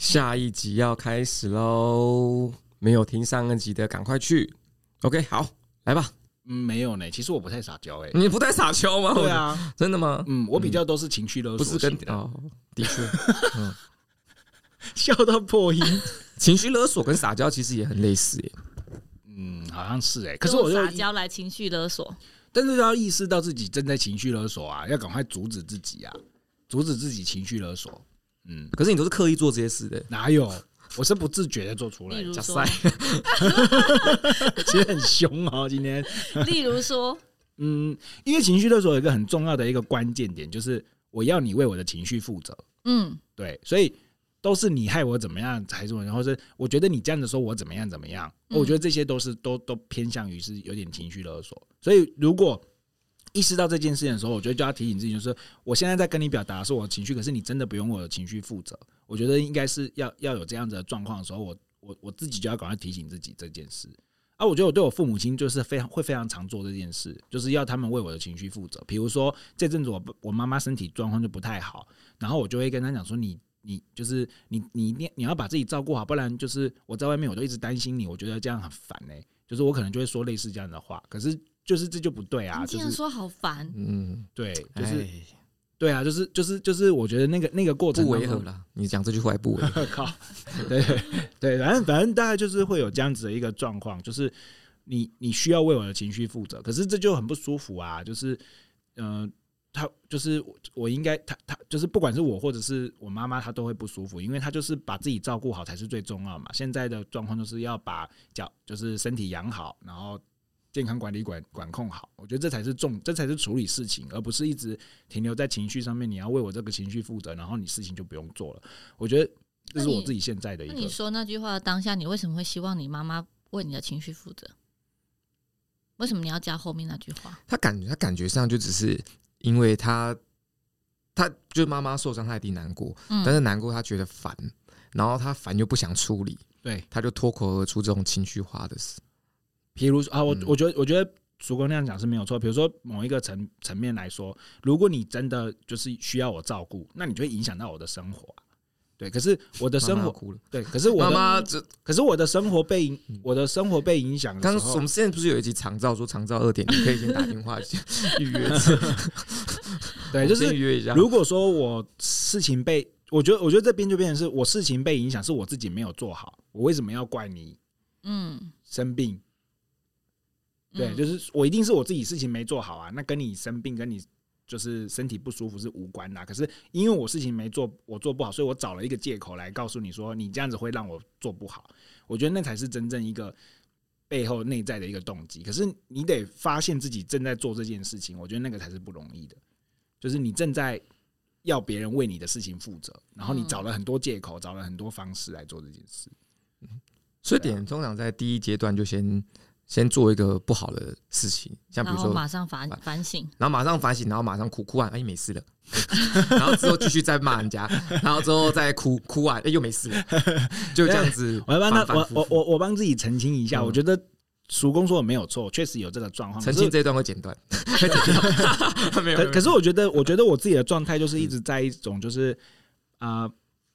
下一集要开始喽，没有听上一集的赶快去。OK，好，来吧。嗯，没有呢。其实我不太撒娇哎。你不太撒娇吗？对啊，真的吗？嗯，我比较都是情绪勒索，不是跟哦，的确，嗯，笑到破音。情绪勒索跟撒娇其实也很类似耶。嗯，好像是哎。可是我撒娇来情绪勒索，但是要意识到自己正在情绪勒索啊，要赶快阻止自己啊，阻止自己情绪勒索。嗯，可是你都是刻意做这些事的，哪有？我是不自觉的做出来。例如说，其实很凶哦。今天，例如说，嗯，因为情绪勒索有一个很重要的一个关键点，就是我要你为我的情绪负责。嗯，对，所以都是你害我怎么样才是，然后是我觉得你这样子说我怎么样怎么样，我觉得这些都是都都偏向于是有点情绪勒索。所以如果意识到这件事情的时候，我觉得就要提醒自己，就是我现在在跟你表达的是我的情绪，可是你真的不用我的情绪负责。我觉得应该是要要有这样子的状况的时候，我我我自己就要赶快提醒自己这件事。啊，我觉得我对我父母亲就是非常会非常常做这件事，就是要他们为我的情绪负责。比如说这阵子我我妈妈身体状况就不太好，然后我就会跟她讲说：“你你就是你你你你要把自己照顾好，不然就是我在外面我都一直担心你，我觉得这样很烦呢、”就是我可能就会说类似这样的话，可是。就是这就不对啊！竟然说好烦，嗯，对，就是，对啊，就是就是就是，我觉得那个那个过程不违和了。你讲这句话不违和，靠，对对，反正反正大概就是会有这样子的一个状况，就是你你需要为我的情绪负责，可是这就很不舒服啊！就是，嗯、呃，他就是我应该他他就是不管是我或者是我妈妈，她都会不舒服，因为她就是把自己照顾好才是最重要嘛。现在的状况就是要把脚就是身体养好，然后。健康管理管管控好，我觉得这才是重，这才是处理事情，而不是一直停留在情绪上面。你要为我这个情绪负责，然后你事情就不用做了。我觉得这是我自己现在的一个。那你说那句话当下，你为什么会希望你妈妈为你的情绪负责？为什么你要加后面那句话？他感觉他感觉上就只是因为他，他就是妈妈受伤，他一定难过，嗯、但是难过他觉得烦，然后他烦又不想处理，对，他就脱口而出这种情绪化的事。比如说啊，我我觉得我觉得曙光那样讲是没有错。比如说某一个层层面来说，如果你真的就是需要我照顾，那你就会影响到我的生活。对，可是我的生活哭了。对，可是我妈妈可是我的生活被我的生活被影响。刚刚我们现在不是有一集长照说长照二点，你可以先打电话 预约。对，就是预约一下。如果说我事情被，我觉得我觉得这边就变成是我事情被影响，是我自己没有做好，我为什么要怪你？嗯，生病。对，就是我一定是我自己事情没做好啊，那跟你生病、跟你就是身体不舒服是无关的。可是因为我事情没做，我做不好，所以我找了一个借口来告诉你说，你这样子会让我做不好。我觉得那才是真正一个背后内在的一个动机。可是你得发现自己正在做这件事情，我觉得那个才是不容易的。就是你正在要别人为你的事情负责，然后你找了很多借口，找了很多方式来做这件事。嗯，所以点通常在第一阶段就先。先做一个不好的事情，像比如说马上反反省，然后马上反省，然后马上哭哭完，哎，没事了，然后之后继续再骂人家，然后之后再哭哭完，哎，又没事了，就这样子。我要帮他，我我我我帮自己澄清一下，我觉得叔公说的没有错，确实有这个状况。澄清这一段会剪断。可可是我觉得，我觉得我自己的状态就是一直在一种就是啊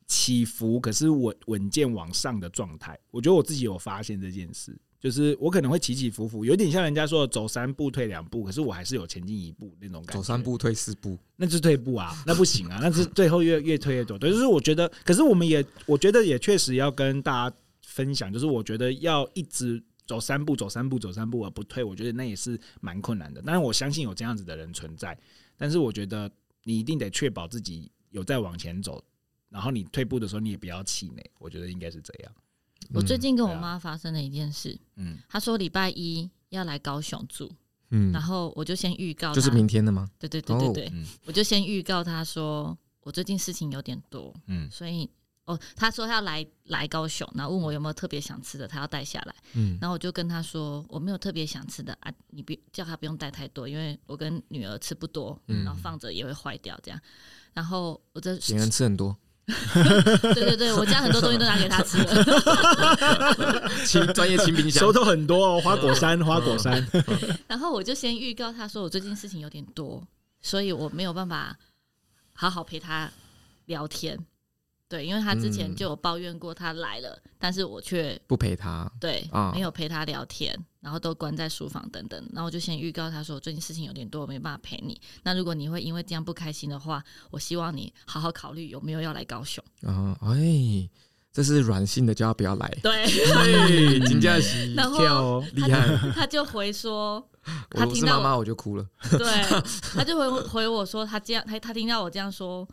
起伏，可是稳稳健往上的状态。我觉得我自己有发现这件事。就是我可能会起起伏伏，有点像人家说走三步退两步，可是我还是有前进一步那种感觉。走三步退四步，那是退步啊，那不行啊，那是最后越越退越多。对，就是我觉得，可是我们也，我觉得也确实要跟大家分享，就是我觉得要一直走三步，走三步，走三步而不退，我觉得那也是蛮困难的。但是，我相信有这样子的人存在，但是我觉得你一定得确保自己有在往前走，然后你退步的时候你也不要气馁。我觉得应该是这样。我最近跟我妈发生了一件事，嗯，她说礼拜一要来高雄住，嗯，然后我就先预告，就是明天的吗？对对对对对，我就先预告她说我最近事情有点多，嗯，所以哦，她说她要来来高雄，然后问我有没有特别想吃的，她要带下来，嗯，然后我就跟她说我没有特别想吃的啊，你别叫她不用带太多，因为我跟女儿吃不多，然后放着也会坏掉这样，然后我这别人吃很多。对对对，我家很多东西都拿给他吃了。亲专业亲冰箱，收到很多哦，花果山，花果山。然后我就先预告他说，我最近事情有点多，所以我没有办法好好陪他聊天。对，因为他之前就有抱怨过他来了，嗯、但是我却不陪他，对，啊、没有陪他聊天，然后都关在书房等等。然后我就先预告他说，最近事情有点多，我没办法陪你。那如果你会因为这样不开心的话，我希望你好好考虑有没有要来高雄。啊，哎，这是软性的，叫他不要来。对，金佳琪，然后厉害，他就回说，他听到我是妈妈我就哭了。对，他就回回我说，他这样，他他听到我这样说。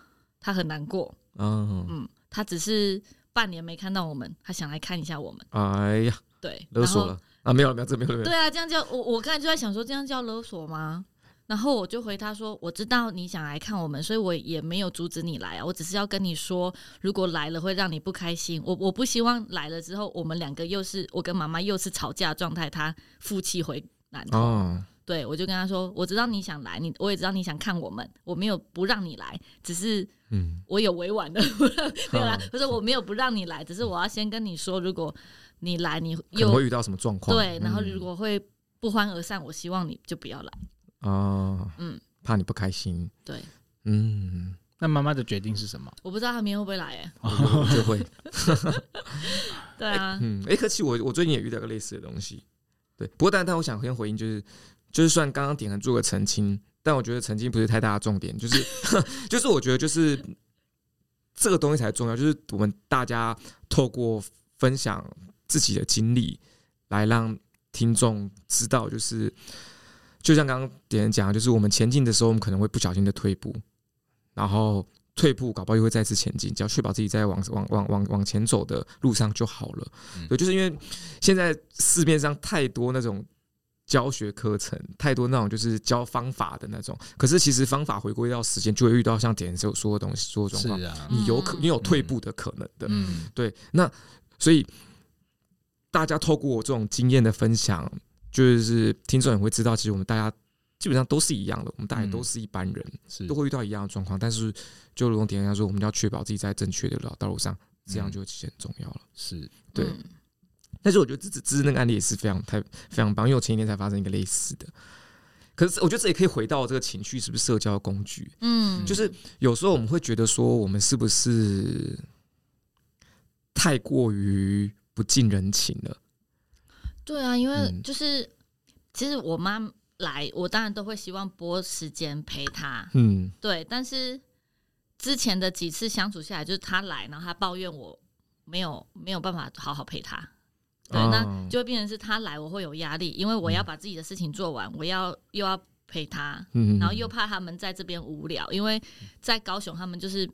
他很难过，嗯嗯，他只是半年没看到我们，他想来看一下我们。哎呀，对，勒索了啊！没有了，没有，这没有了。对啊，这样叫我，我刚才就在想说，这样叫勒索吗？然后我就回他说，我知道你想来看我们，所以我也没有阻止你来啊，我只是要跟你说，如果来了会让你不开心，我我不希望来了之后，我们两个又是我跟妈妈又是吵架状态，他负气回南投。哦对，我就跟他说，我知道你想来，你我也知道你想看我们，我没有不让你来，只是，嗯，我有委婉的，没有啦？不是我没有不让你来，只是我要先跟你说，如果你来，你又会遇到什么状况？对，然后如果会不欢而散，我希望你就不要来。哦，嗯，怕你不开心。对，嗯，那妈妈的决定是什么？我不知道他明天会不会来，哎，就会。对啊，嗯，哎，可是我我最近也遇到个类似的东西，对，不过但但我想先回应就是。就是算刚刚点恒做个澄清，但我觉得澄清不是太大的重点，就是 就是我觉得就是这个东西才重要，就是我们大家透过分享自己的经历，来让听众知道，就是就像刚刚点恒讲，就是我们前进的时候，我们可能会不小心的退步，然后退步，搞不好又会再次前进，只要确保自己在往往往往往前走的路上就好了。对，就是因为现在市面上太多那种。教学课程太多那种就是教方法的那种，可是其实方法回归到时间，就会遇到像点所说的东西，说的状况，啊、你有可你有退步的可能的，嗯、对。那所以大家透过我这种经验的分享，就是听众也会知道，其实我们大家基本上都是一样的，我们大家都是一般人，嗯、是都会遇到一样的状况。但是就如同点恒说，我们要确保自己在正确的道路上，这样就其实很重要了。是对。嗯但是我觉得这这这那个案例也是非常太非常棒，因为我前一天才发生一个类似的。可是我觉得这也可以回到这个情绪是不是社交工具？嗯，就是有时候我们会觉得说，我们是不是太过于不近人情了？对啊，因为就是、嗯、其实我妈来，我当然都会希望拨时间陪她。嗯，对。但是之前的几次相处下来，就是她来，然后她抱怨我没有没有办法好好陪她。对，那就会变成是他来，我会有压力，因为我要把自己的事情做完，我要又要陪他，然后又怕他们在这边无聊，因为在高雄他们就是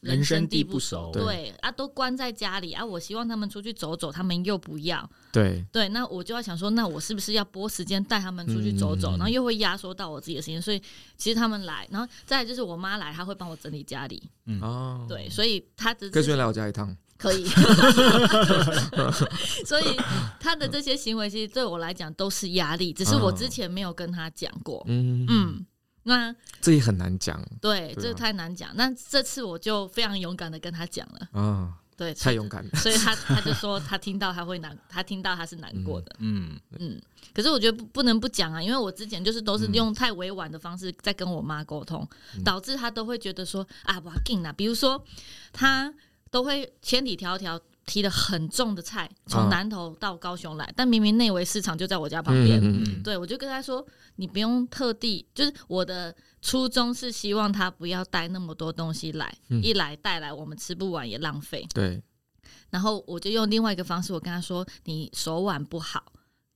人生地不熟，对。啊，都关在家里啊，我希望他们出去走走，他们又不要，对。对，那我就要想说，那我是不是要拨时间带他们出去走走，然后又会压缩到我自己的时间，所以其实他们来，然后再来就是我妈来，她会帮我整理家里，哦，对，所以她只可以来我家一趟。可以，所以他的这些行为其实对我来讲都是压力，只是我之前没有跟他讲过。嗯嗯，那这也很难讲。对，这太难讲。那这次我就非常勇敢的跟他讲了。嗯，对，太勇敢了。所以 他他就说他听到他会难，他听到他是难过的。嗯嗯。可是我觉得不不能不讲啊，因为我之前就是都是用太委婉的方式在跟我妈沟通，导致他都会觉得说啊，不要紧啊。比如说他。都会千里迢迢提了很重的菜从南投到高雄来，啊、但明明内围市场就在我家旁边。嗯嗯、对，我就跟他说，你不用特地，就是我的初衷是希望他不要带那么多东西来，嗯、一来带来我们吃不完也浪费。对，然后我就用另外一个方式，我跟他说，你手腕不好。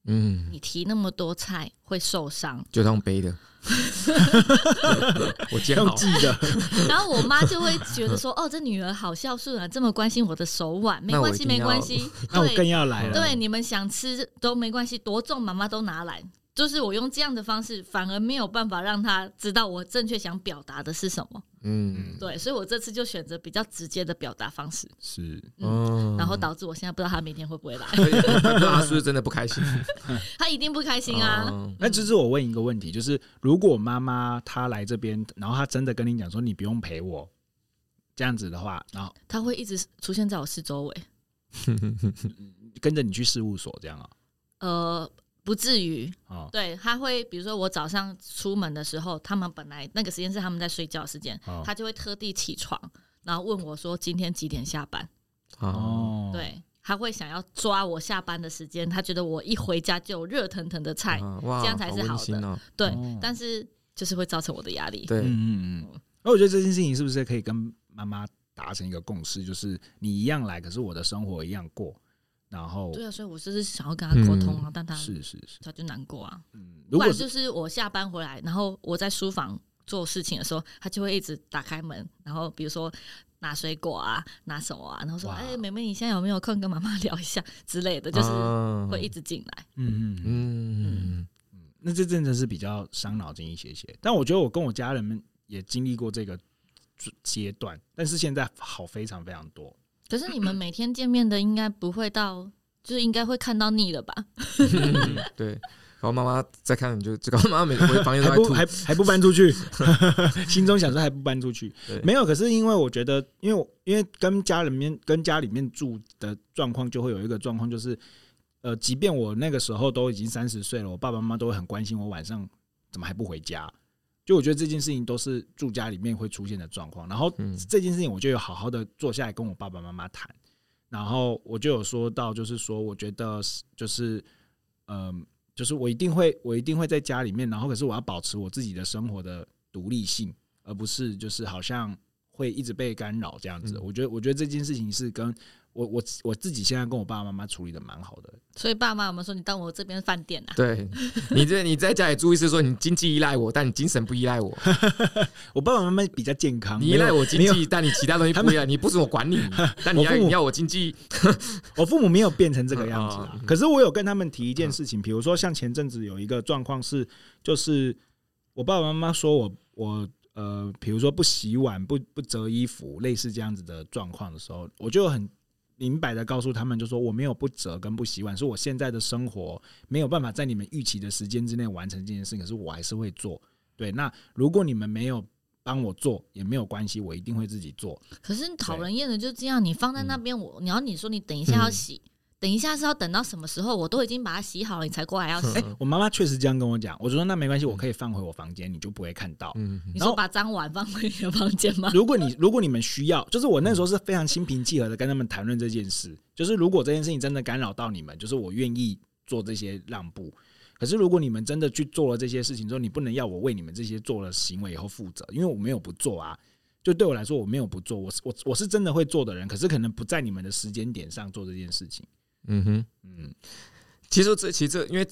嗯，你提那么多菜会受伤，就当背的。我这样记得。然后我妈就会觉得说：“哦，这女儿好孝顺啊，这么关心我的手腕。”没关系，没关系。那我更要来了。对，你们想吃都没关系，多重妈妈都拿来。就是我用这样的方式，反而没有办法让他知道我正确想表达的是什么。嗯，对，所以我这次就选择比较直接的表达方式。是，嗯，然后导致我现在不知道他明天会不会来。他是不是真的不开心？他一定不开心啊！那只是我问一个问题，就是如果妈妈她来这边，然后她真的跟你讲说你不用陪我，这样子的话，然后他会一直出现在我四周围，跟着你去事务所这样啊？呃。不至于，哦、对，他会，比如说我早上出门的时候，他们本来那个时间是他们在睡觉时间，哦、他就会特地起床，然后问我说今天几点下班？哦，对，他会想要抓我下班的时间，他觉得我一回家就有热腾腾的菜，啊、这样才是好的。好哦、对，哦、但是就是会造成我的压力。对，嗯嗯嗯。那我觉得这件事情是不是可以跟妈妈达成一个共识，就是你一样来，可是我的生活一样过。然后，对啊，所以我就是想要跟他沟通啊，嗯、但他是是是，他就难过啊。嗯，如果就是我下班回来，然后我在书房做事情的时候，他就会一直打开门，然后比如说拿水果啊，拿什么啊，然后说：“哎哇，妹妹，你现在有没有空跟妈妈聊一下之类的？”就是会一直进来。嗯嗯嗯嗯，那这真的是比较伤脑筋一些些。但我觉得我跟我家人们也经历过这个阶段，但是现在好非常非常多。可是你们每天见面的应该不会到，就是应该会看到腻了吧？对，然后妈妈再看你就这个妈妈每回房间都还不还还不搬出去，心中想说还不搬出去，没有。可是因为我觉得，因为我因为跟家里面跟家里面住的状况，就会有一个状况，就是呃，即便我那个时候都已经三十岁了，我爸爸妈妈都会很关心我晚上怎么还不回家。就我觉得这件事情都是住家里面会出现的状况，然后这件事情我就有好好的坐下来跟我爸爸妈妈谈，然后我就有说到，就是说我觉得就是，嗯，就是我一定会我一定会在家里面，然后可是我要保持我自己的生活的独立性，而不是就是好像会一直被干扰这样子。我觉得我觉得这件事情是跟。我我我自己现在跟我爸爸妈妈处理的蛮好的，所以爸妈我们说你当我这边饭店啊？对，你这你在家里注意是说你经济依赖我，但你精神不依赖我。我爸爸妈妈比较健康，你依赖我经济，但你其他东西 不依赖，你不准我管你，但你要你要我经济。我父母没有变成这个样子啊，可是我有跟他们提一件事情，比如说像前阵子有一个状况是，就是我爸爸妈妈说我我呃，比如说不洗碗、不不折衣服，类似这样子的状况的时候，我就很。明白的告诉他们，就说我没有不折跟不习惯，是我现在的生活没有办法在你们预期的时间之内完成这件事，可是我还是会做。对，那如果你们没有帮我做也没有关系，我一定会自己做。可是讨人厌的就这样，你放在那边，我你要你说你等一下要洗。嗯等一下是要等到什么时候？我都已经把它洗好了，你才过来要洗。哎，我妈妈确实这样跟我讲，我就说那没关系，我可以放回我房间，你就不会看到。嗯，你说把脏碗放回你的房间吗？如果你如果你们需要，就是我那时候是非常心平气和的跟他们谈论这件事。就是如果这件事情真的干扰到你们，就是我愿意做这些让步。可是如果你们真的去做了这些事情之后，你不能要我为你们这些做了行为以后负责，因为我没有不做啊。就对我来说，我没有不做，我是我我是真的会做的人，可是可能不在你们的时间点上做这件事情。嗯哼，嗯，其实这其实这，因为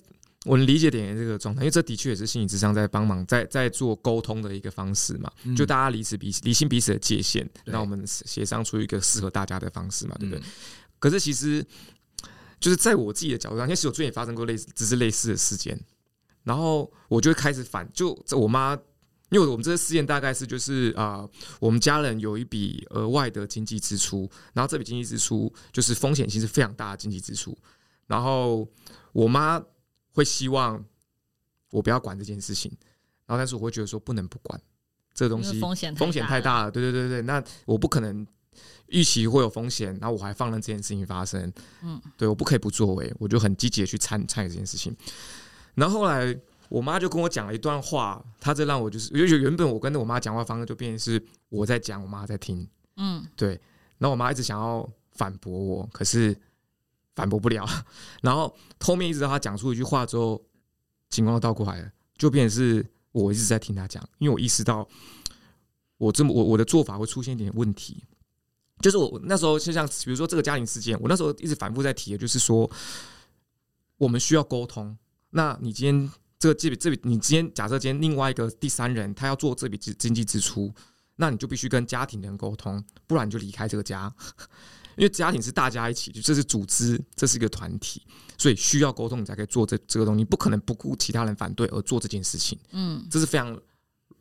我理解点这个状态，因为这的确也是心理智商在帮忙，在在做沟通的一个方式嘛，嗯、就大家彼此彼理清彼此的界限，让我们协商出一个适合大家的方式嘛，对不对？嗯、可是其实就是在我自己的角度上，因为其实我最近也发生过类似，只是类似的事件，然后我就会开始反，就我妈。因为我们这个事件大概是就是啊、我们家人有一笔额外的经济支出，然后这笔经济支出就是风险性是非常大的经济支出，然后我妈会希望我不要管这件事情，然后但是我会觉得说不能不管这个东西，风险风险太大了，对对对对，那我不可能预期会有风险，然后我还放任这件事情发生，嗯，对，我不可以不作为，我就很积极的去参参与这件事情，然后后来。我妈就跟我讲了一段话，她这让我就是，因为原本我跟着我妈讲话方式就变成是我在讲，我妈在听，嗯，对。然后我妈一直想要反驳我，可是反驳不了。然后后面一直到她讲出一句话之后，情况倒过来了，就变成是我一直在听她讲，因为我意识到我这么我我的做法会出现一点问题。就是我那时候就像比如说这个家庭事件，我那时候一直反复在提的就是说，我们需要沟通。那你今天。这个这笔这笔，你今天假设今天另外一个第三人他要做这笔经经济支出，那你就必须跟家庭的人沟通，不然你就离开这个家，因为家庭是大家一起，就这是组织，这是一个团体，所以需要沟通你才可以做这这个东西，不可能不顾其他人反对而做这件事情。嗯，这是非常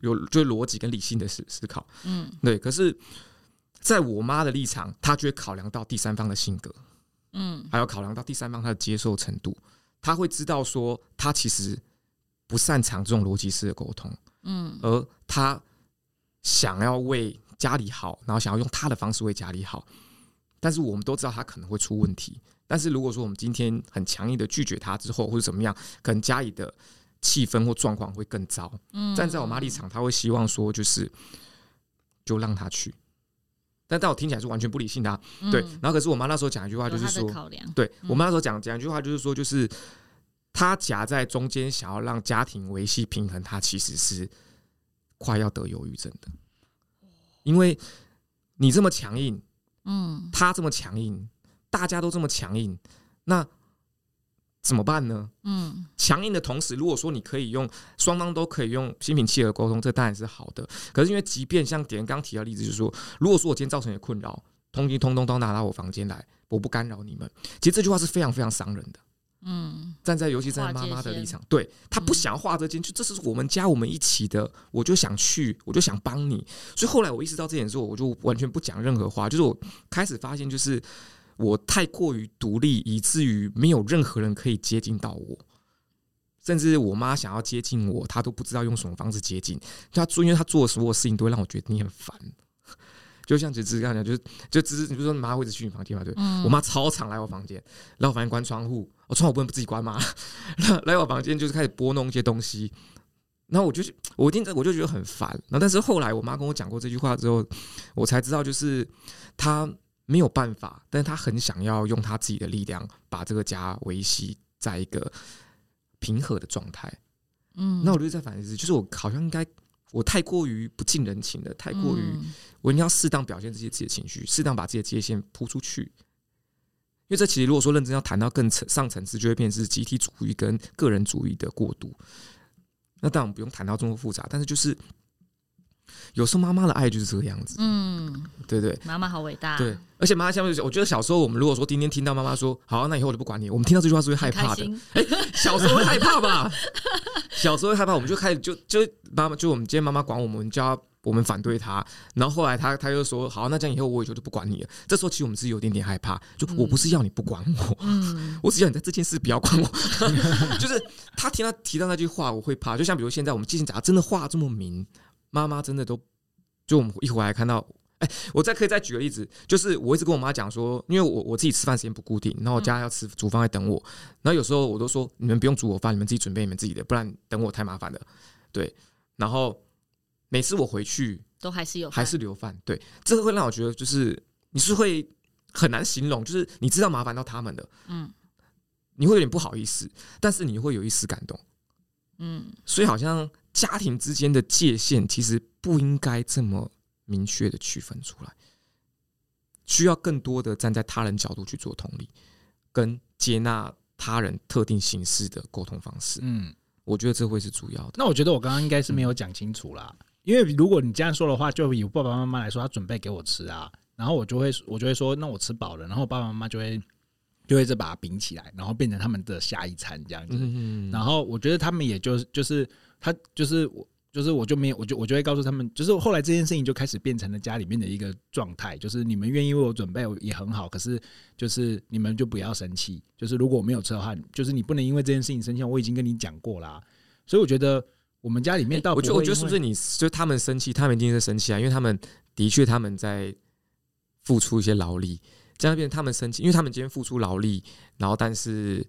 有就是逻辑跟理性的思思考。嗯，对。可是，在我妈的立场，她就会考量到第三方的性格，嗯，还要考量到第三方他的接受程度，他会知道说他其实。不擅长这种逻辑式的沟通，嗯，而他想要为家里好，然后想要用他的方式为家里好，但是我们都知道他可能会出问题。但是如果说我们今天很强硬的拒绝他之后，或者怎么样，可能家里的气氛或状况会更糟。嗯，站在我妈立场，他会希望说，就是就让他去，但但我听起来是完全不理性的、啊。对，然后可是我妈那时候讲一句话，就是说，对我妈那时候讲讲一句话，就是说，就是她夹在中间，想要让家庭维系平衡，他其实是快要得忧郁症的，因为你这么强硬，嗯，他这么强硬，大家都这么强硬，那。怎么办呢？嗯，强硬的同时，如果说你可以用双方都可以用心平气和沟通，这当然是好的。可是因为即便像点刚刚提到的例子，就是说，如果说我今天造成你的困扰，通通通通都拿到我房间来，我不干扰你们，其实这句话是非常非常伤人的。嗯，站在尤其站在妈妈的立场，对她不想要画这间，就这是我们家我们一起的，我就想去，我就想帮你。所以后来我意识到这点之后，我就完全不讲任何话，就是我开始发现就是。我太过于独立，以至于没有任何人可以接近到我，甚至我妈想要接近我，她都不知道用什么方式接近。她做，因为她做的所有事情都会让我觉得你很烦。就像芝芝刚才讲，就是就芝芝，你不是说你妈会一直去你房间吗？对，我妈超常来我房间，来我房间关窗户，我窗户不能自己关吗？来我房间就是开始拨弄一些东西，然后我就我一定我就觉得很烦。然后但是后来我妈跟我讲过这句话之后，我才知道就是她。没有办法，但是她很想要用她自己的力量把这个家维系在一个平和的状态。嗯，那我就在反思，就是我好像应该，我太过于不近人情了，太过于我一定要适当表现自己自己的情绪，适当把自己的界限铺出去。因为这其实如果说认真要谈到更层上层次，就会变成是集体主义跟个人主义的过渡。那当然不用谈到这么复杂，但是就是。有时候妈妈的爱就是这个样子，嗯，对对，妈妈好伟大，对，而且妈妈下面，我觉得小时候我们如果说今天听到妈妈说“好，那以后我就不管你”，我们听到这句话是会害怕的。哎，小时候会害怕吧？小时候会害怕，我们就开始就就妈妈就我们今天妈妈管我们，就要我们反对她，然后后来她她又说“好，那这样以后我以后就不管你了”。这时候其实我们是有点点害怕，就我不是要你不管我，嗯，我只要你在这件事不要管我。就是他听到提到那句话，我会怕。就像比如现在我们记性假真的话这么明。妈妈真的都，就我们一回来看到，哎，我再可以再举个例子，就是我一直跟我妈讲说，因为我我自己吃饭时间不固定，然后我家要吃煮饭在等我，然后有时候我都说你们不用煮我饭，你们自己准备你们自己的，不然等我太麻烦了。对，然后每次我回去都还是有还是留饭，对，这个会让我觉得就是你是会很难形容，就是你知道麻烦到他们的，嗯，你会有点不好意思，但是你会有一丝感动，嗯，所以好像。家庭之间的界限其实不应该这么明确的区分出来，需要更多的站在他人角度去做同理，跟接纳他人特定形式的沟通方式。嗯，我觉得这会是主要的。那我觉得我刚刚应该是没有讲清楚啦，因为如果你这样说的话，就以爸爸妈妈来说，他准备给我吃啊，然后我就会我就会说，那我吃饱了，然后爸爸妈妈就会就会再把它饼起来，然后变成他们的下一餐这样子。然后我觉得他们也就就是。他就是我，就是我就没有，我就我就会告诉他们，就是后来这件事情就开始变成了家里面的一个状态，就是你们愿意为我准备也很好，可是就是你们就不要生气，就是如果我没有吃的话，就是你不能因为这件事情生气，我已经跟你讲过啦。所以我觉得我们家里面倒，我觉得我觉得是不是你就他们生气，他们一定是生气啊，因为他们的确他们在付出一些劳力，这样变成他们生气，因为他们今天付出劳力，然后但是。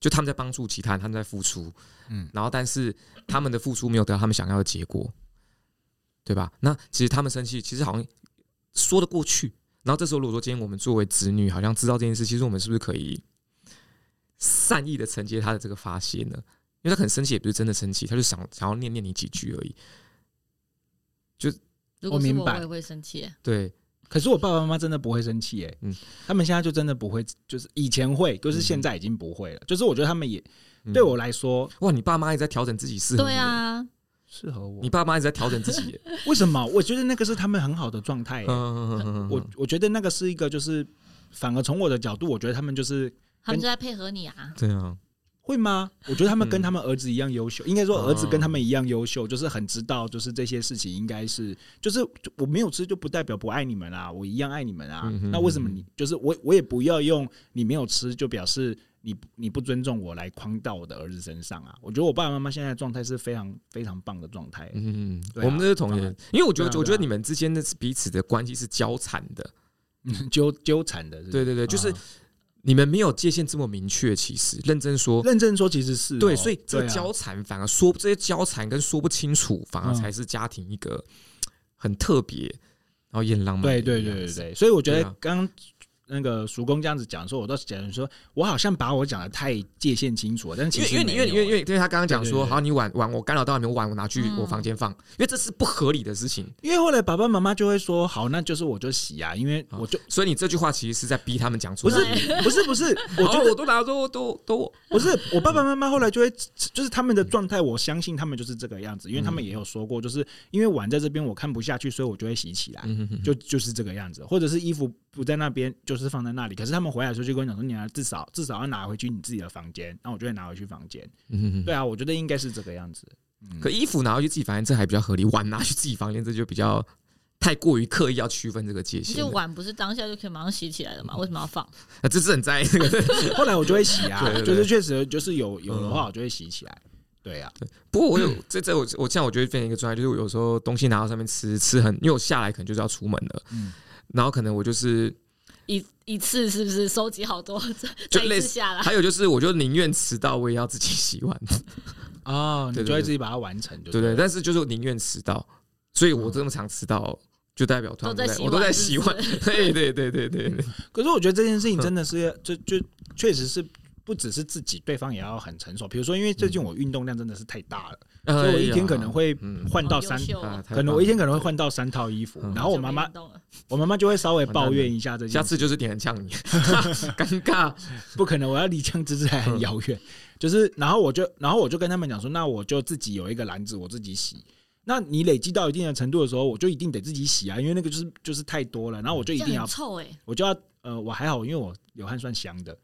就他们在帮助其他人，他们在付出，嗯，然后但是他们的付出没有得到他们想要的结果，对吧？那其实他们生气，其实好像说得过去。然后这时候，如果说今天我们作为子女，好像知道这件事，其实我们是不是可以善意的承接他的这个发泄呢？因为他很生气，也不是真的生气，他就想想要念念你几句而已。就我明白，我也会生气，对。可是我爸爸妈妈真的不会生气，哎，嗯，他们现在就真的不会，就是以前会，就是现在已经不会了。就是我觉得他们也对我来说，哇，你爸妈也在调整自己适合，对啊，适合我。你爸妈也在调整自己，为什么？我觉得那个是他们很好的状态。我我觉得那个是一个，就是反而从我的角度，我觉得他们就是他们就在配合你啊，对啊。会吗？我觉得他们跟他们儿子一样优秀，应该说儿子跟他们一样优秀，就是很知道，就是这些事情应该是，就是我没有吃就不代表不爱你们啊，我一样爱你们啊。那为什么你就是我，我也不要用你没有吃就表示你你不尊重我来框到我的儿子身上啊？我觉得我爸爸妈妈现在状态是非常非常棒的状态。嗯，我们都是同学，因为我觉得我觉得你们之间的彼此的关系是交缠的，纠纠缠的。对对对，就是。你们没有界限这么明确，其实认真说，认真说其实是对，所以这个交缠反而说这些交缠跟说不清楚，反而才是家庭一个很特别然后也很浪漫。对对对对对，所以我觉得刚。那个叔公这样子讲说，我倒是觉得说，我好像把我讲的太界限清楚了。但是其实因为因为因为因为因为他刚刚讲说，好，你碗碗我干扰到你，们碗我拿去我房间放，因为这是不合理的事情。因为后来爸爸妈妈就会说，好，那就是我就洗啊，因为我就所以你这句话其实是在逼他们讲出来。不是不是不是，我觉得我都拿都都都不是我爸爸妈妈后来就会就是他们的状态，我相信他们就是这个样子，因为他们也有说过，就是因为碗在这边我看不下去，所以我就会洗起来，就就是这个样子，或者是衣服不在那边，就是放在那里，可是他。们回来的时候就跟我讲说：“你要至少至少要拿回去你自己的房间。”那我就会拿回去房间。嗯，对啊，我觉得应该是这个样子。可衣服拿回去自己房间，这还比较合理；碗拿去自己房间，这就比较太过于刻意要区分这个界限。就碗不是当下就可以马上洗起来的吗？为什么要放？啊，这是很在意这个。后来我就会洗啊，就是确实就是有有的话，我就会洗起来。对呀，对。不过我有这这我我这样我觉得变成一个状态，就是我有时候东西拿到上面吃吃很，因为我下来可能就是要出门了。嗯，然后可能我就是。一一次是不是收集好多？就类似下来，还有就是，我就宁愿迟到，我也要自己洗碗。哦，你就会自己把它完成，对对。但是就是宁愿迟到，所以我这么常迟到，就代表我都在洗碗。对对对对对。可是我觉得这件事情真的是，就就确实是。不只是自己，对方也要很成熟。比如说，因为最近我运动量真的是太大了，所以我一天可能会换到三，可能我一天可能会换到三套衣服。然后我妈妈，我妈妈就会稍微抱怨一下这件事。下次就是点呛你，尴尬，不可能，我要离呛芝芝还很遥远。就是，然后我就，然后我就跟他们讲说，那我就自己有一个篮子，我自己洗。那你累积到一定的程度的时候，我就一定得自己洗啊，因为那个就是就是太多了。然后我就一定要我就要呃，我还好，因为我有汗算香的。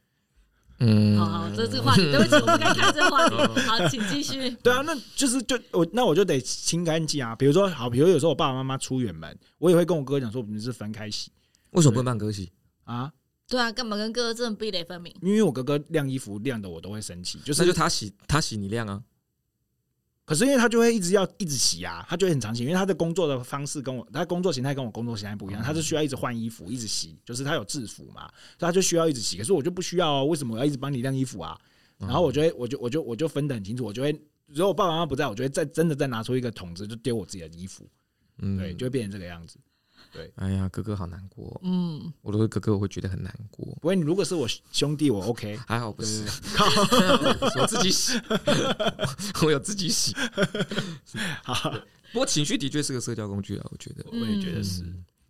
嗯，好好，这这个话题，对不起，我们该看这个话题。好，请继续。对啊，那就是就我那我就得清干净啊。比如说，好，比如有时候我爸爸妈妈出远门，我也会跟我哥讲说，我们是分开洗。为什么不能帮哥洗啊？对啊，干嘛跟哥哥这么壁垒分明？因为我哥哥晾衣服晾的我都会生气，就是那就他洗他洗你晾啊。可是因为他就会一直要一直洗啊，他就会很长期，因为他的工作的方式跟我，他工作形态跟我工作形态不一样，他是需要一直换衣服，一直洗，就是他有制服嘛，所以他就需要一直洗。可是我就不需要哦，为什么我要一直帮你晾衣服啊？然后我就会，我就我就我就分得很清楚，我就会，如果我爸爸妈妈不在，我就会再真的再拿出一个桶子，就丢我自己的衣服，嗯，对，就会变成这个样子。对，哎呀，哥哥好难过。嗯，我如果哥哥，我会觉得很难过。不过，你如果是我兄弟，我 OK，还好不是。我自己洗，我有自己洗。好，不过情绪的确是个社交工具啊，我觉得，我也觉得是。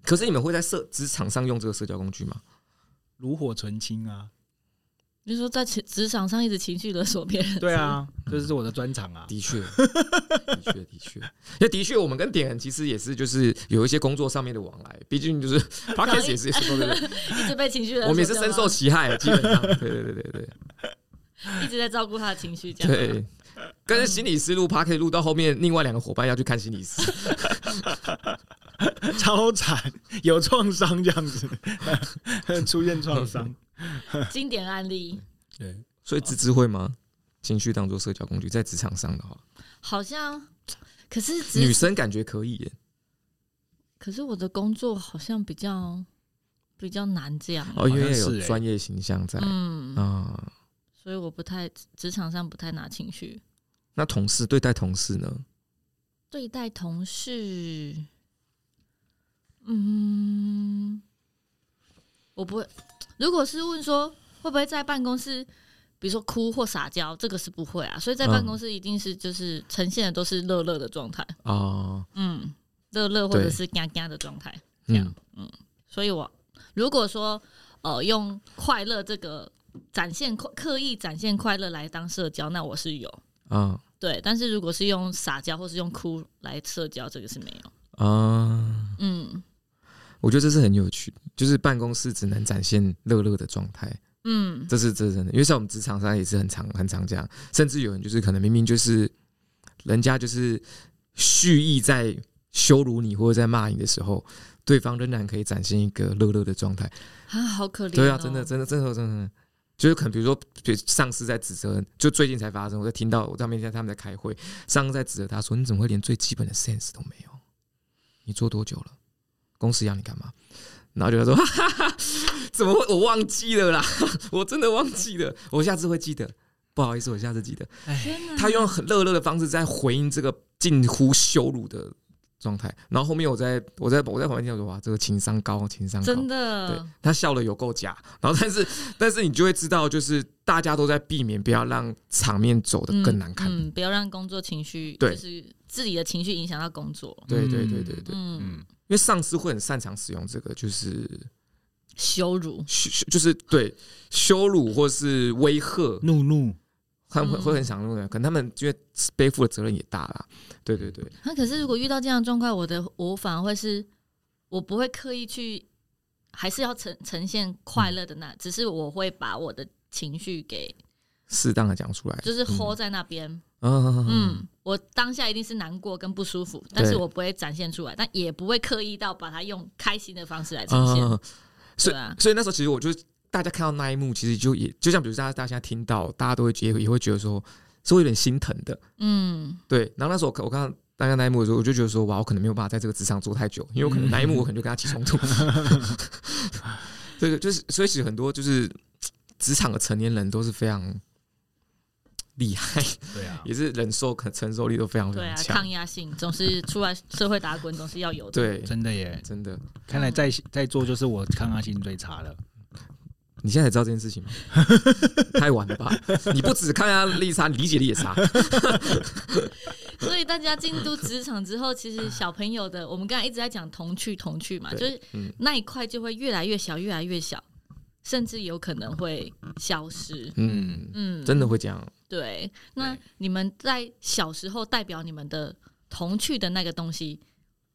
可是你们会在社职场上用这个社交工具吗？炉火纯青啊。你说在职场上一直情绪勒索别人？对啊，这是我的专长啊。的确，的确，的确，那的确，我们跟点人其实也是就是有一些工作上面的往来，毕竟就是 Podcast 也是也是对对对，一直被情绪勒索，我们也是深受其害，基本上，对对对对对，一直在照顾他的情绪，这样对。跟心理师录 Podcast 录到后面，另外两个伙伴要去看心理师，超惨，有创伤这样子，出现创伤。经典案例，对，所以芝芝会吗？情绪当做社交工具，在职场上的话，好像，可是女生感觉可以耶。可是我的工作好像比较比较难这样哦，因为有专业形象在，嗯啊，所以我不太职场上不太拿情绪。那同事对待同事呢？对待同事，嗯，我不会。如果是问说会不会在办公室，比如说哭或撒娇，这个是不会啊。所以在办公室一定是就是呈现的都是乐乐的状态哦，嗯，乐乐或者是嘎嘎的状态这样，嗯。所以我如果说呃用快乐这个展现刻意展现快乐来当社交，那我是有嗯，对。但是如果是用撒娇或是用哭来社交，这个是没有啊，嗯。我觉得这是很有趣，就是办公室只能展现乐乐的状态，嗯，这是这是真的，因为在我们职场上也是很常很常这样，甚至有人就是可能明明就是人家就是蓄意在羞辱你或者在骂你的时候，对方仍然可以展现一个乐乐的状态。啊，好可怜，对啊，真的真的真的真的，就是可能比如说，上司在指责，就最近才发生，我在听到我在面前他们在开会，上司在指责他说，你怎么会连最基本的 sense 都没有？你做多久了？公司要你干嘛？然后就他说哈哈哈，怎么会？我忘记了啦，我真的忘记了，我下次会记得。不好意思，我下次记得。哎，他用很乐乐的方式在回应这个近乎羞辱的状态。然后后面我在我在我在旁边听说哇，这个情商高，情商高真的。对，他笑的有够假。然后但是但是你就会知道，就是大家都在避免，不要让场面走得更难看，嗯，嗯，不要让工作情绪，就是自己的情绪影响到工作。对对对对对，嗯，因为上司会很擅长使用这个，就是。羞辱，就是对羞辱或是威吓、怒怒，他们会会很想怒的，可能他们因为背负的责任也大啦。对对对。那可是如果遇到这样的状况，我的我反而会是，我不会刻意去，还是要呈呈现快乐的那，只是我会把我的情绪给适当的讲出来，就是 hold 在那边。嗯嗯，我当下一定是难过跟不舒服，但是我不会展现出来，但也不会刻意到把它用开心的方式来呈现。所以，所以那时候其实我就大家看到那一幕，其实就也就像比如大家大家现在听到，大家都会觉得也会觉得说，是会有点心疼的，嗯，对。然后那时候我我看到大家那一幕的时候，我就觉得说，哇，我可能没有办法在这个职场做太久，因为我可能那一幕我可能就跟他起冲突。对，就是所以其实很多就是职场的成年人都是非常。厉害，对啊，也是忍受可承受力都非常非常强，对啊，抗压性总是出来社会打滚，总是要有的。对，真的耶，真的。看来在在座就是我抗压性最差了。你现在才知道这件事情吗？太晚了吧？你不只抗压力差，你理解力也差。所以大家进入职场之后，其实小朋友的，我们刚才一直在讲童趣，童趣嘛，就是那一块就会越来越小，越来越小。甚至有可能会消失。嗯嗯，真的会这样。对，那你们在小时候代表你们的童趣的那个东西，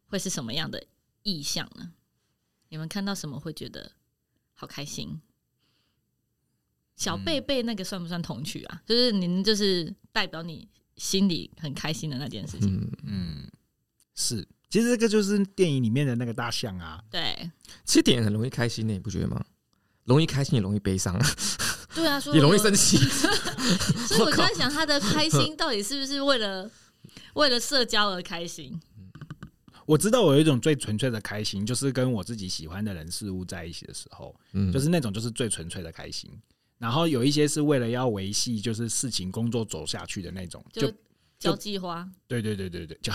会是什么样的意象呢？你们看到什么会觉得好开心？小贝贝那个算不算童趣啊？就是您就是代表你心里很开心的那件事情。嗯嗯，是。其实这个就是电影里面的那个大象啊。对，其实电影很容易开心的，你不觉得吗？容易开心也容易悲伤，对啊，也容易生气。所以我就在想，他的开心到底是不是为了为了社交而开心？我知道我有一种最纯粹的开心，就是跟我自己喜欢的人事物在一起的时候，嗯，就是那种就是最纯粹的开心。然后有一些是为了要维系，就是事情工作走下去的那种，就。交际花，对对对对对，就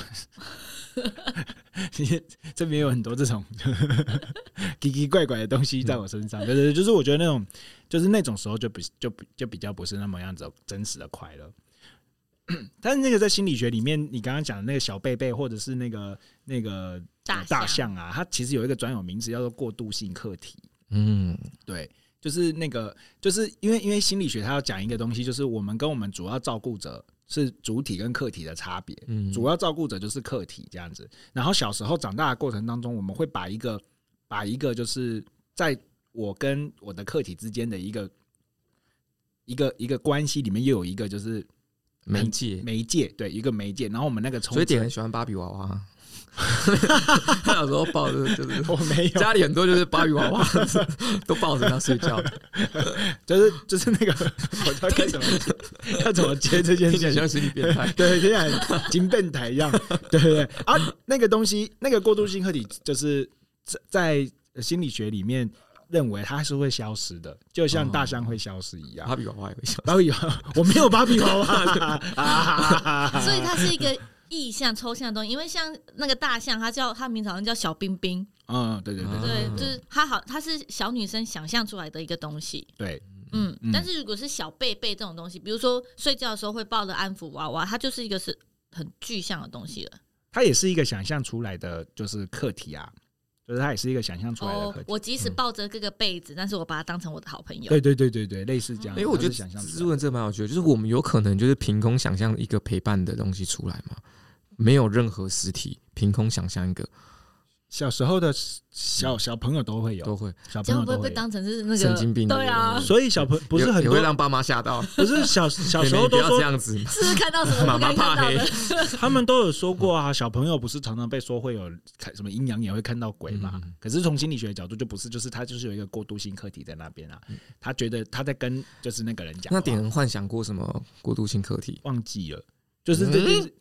这边有很多这种 奇奇怪怪的东西在我身上，对对对，就是我觉得那种，就是那种时候就比就比就比较不是那么样子真实的快乐。但是那个在心理学里面，你刚刚讲的那个小贝贝，或者是那个那个大象啊，它其实有一个专有名词叫做过渡性客体。嗯，对，就是那个，就是因为因为心理学它要讲一个东西，就是我们跟我们主要照顾者。是主体跟客体的差别，嗯，主要照顾者就是客体这样子。然后小时候长大的过程当中，我们会把一个把一个就是在我跟我的客体之间的一个一个一个关系里面，又有一个就是媒介媒介，对，一个媒介。然后我们那个所以点很喜欢芭比娃娃。他有时候抱着就是我没有。家里很多就是芭比娃娃 都抱着他睡觉，就是就是那个我要怎么要怎么接这件事。情，像心理变态，对，就像金变态一样，对对对。啊，那个东西那个过渡性客体就是在心理学里面认为它是会消失的，就像大象会消失一样，芭比娃娃也会消失，芭比娃娃我没有芭比娃娃，所以它是一个。意象抽象的东西，因为像那个大象，它叫它名字好像叫小冰冰。嗯，对对对对，就是它好，它是小女生想象出来的一个东西。对，嗯，但是如果是小贝贝这种东西，比如说睡觉的时候会抱着安抚娃娃，它就是一个是很具象的东西了。它也是一个想象出来的，就是课题啊。就是它也是一个想象出来的。哦，我即使抱着这个被子，但是我把它当成我的好朋友。对对对对对，类似这样。因为我觉得想象，这问这蛮有趣的，就是我们有可能就是凭空想象一个陪伴的东西出来嘛。没有任何实体，凭空想象一个。小时候的小小朋友都会有，都会。小朋友会不会被当成是那个神经病？对啊，所以小朋友不是很也会让爸妈吓到。不是小 小时候都说这样子，是看到什么？妈妈怕黑。他们都有说过啊，小朋友不是常常被说会有看什么阴阳眼会看到鬼嘛？可是从心理学的角度就不是，就是他就是有一个过渡性课题在那边啊。他觉得他在跟就是那个人讲。那点人幻想过什么过渡性课题？忘记了，就是这件事。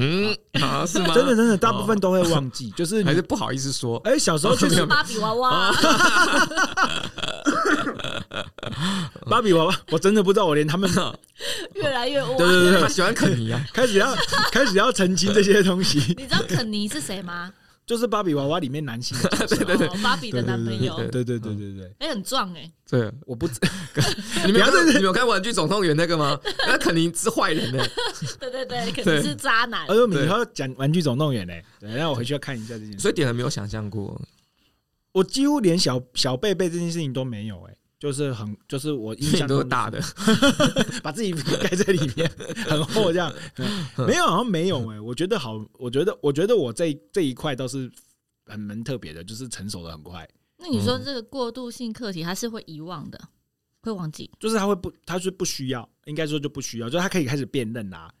嗯啊，是吗？真的真的，大部分都会忘记，就是还是不好意思说。哎，小时候就是芭比娃娃。芭比娃娃，我真的不知道，我连他们 越来越对对对，他喜欢肯尼啊，开始要开始要澄清这些东西。你知道肯尼是谁吗？就是芭比娃娃里面男性的，对对对，芭比的男朋友，对对对对对，哎，很壮哎，对，我不，你们你们有看《玩具总动员》那个吗？那肯定是坏人呢，对对对，肯定是渣男。哎呦，你以后讲《玩具总动员》呢？对，让我回去要看一下这件事。所以点很没有想象过，我几乎连小小贝贝这件事情都没有哎。就是很，就是我印 象都是大的，把自己盖在里面，很厚这样。没有，好像没有哎。我觉得好，我觉得，我觉得我这这一块倒是很蛮特别的，就是成熟的很快。那你说这个过渡性课题，它是会遗忘的，会忘记？就是他会不，他是不需要，应该说就不需要，就是他可以开始辨认啦。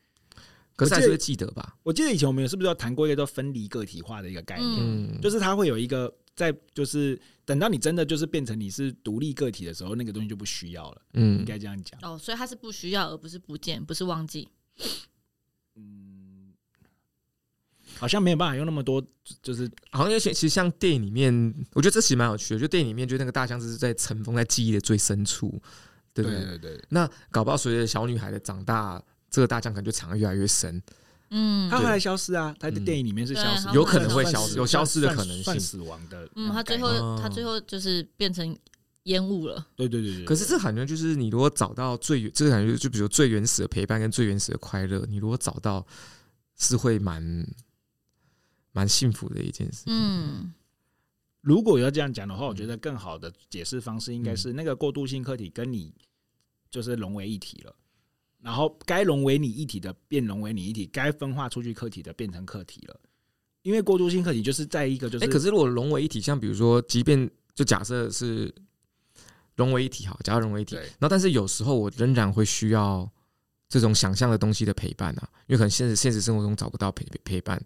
可是还是会记得吧？我记得以前我们是不是要谈过一个叫分离个体化的一个概念？就是他会有一个。在就是等到你真的就是变成你是独立个体的时候，那个东西就不需要了。嗯，应该这样讲。哦，所以它是不需要，而不是不见，不是忘记。嗯，好像没有办法用那么多，就是好像有些其实像电影里面，我觉得这其实蛮有趣的。就电影里面，就那个大象是在尘封在记忆的最深处，对不对？对对对。那搞不好随着小女孩的长大，这个大象可能就藏得越来越深。嗯，他后来消失啊，他在电影里面是消失，有可能会消失，有消失的可能性，死亡的。嗯，他最后他最后就是变成烟雾了。对对对对。可是这感觉就是你如果找到最这个感觉，就比如最原始的陪伴跟最原始的快乐，你如果找到，是会蛮蛮幸福的一件事。嗯，如果要这样讲的话，我觉得更好的解释方式应该是那个过渡性客体跟你就是融为一体了。然后该融为你一体的变融为你一体，该分化出去客体的变成客体了。因为过渡性客体就是在一个就是，哎，可是如果融为一体，像比如说，即便就假设是融为一体，好，假如融为一体，然后但是有时候我仍然会需要这种想象的东西的陪伴啊，因为可能现实现实生活中找不到陪陪伴，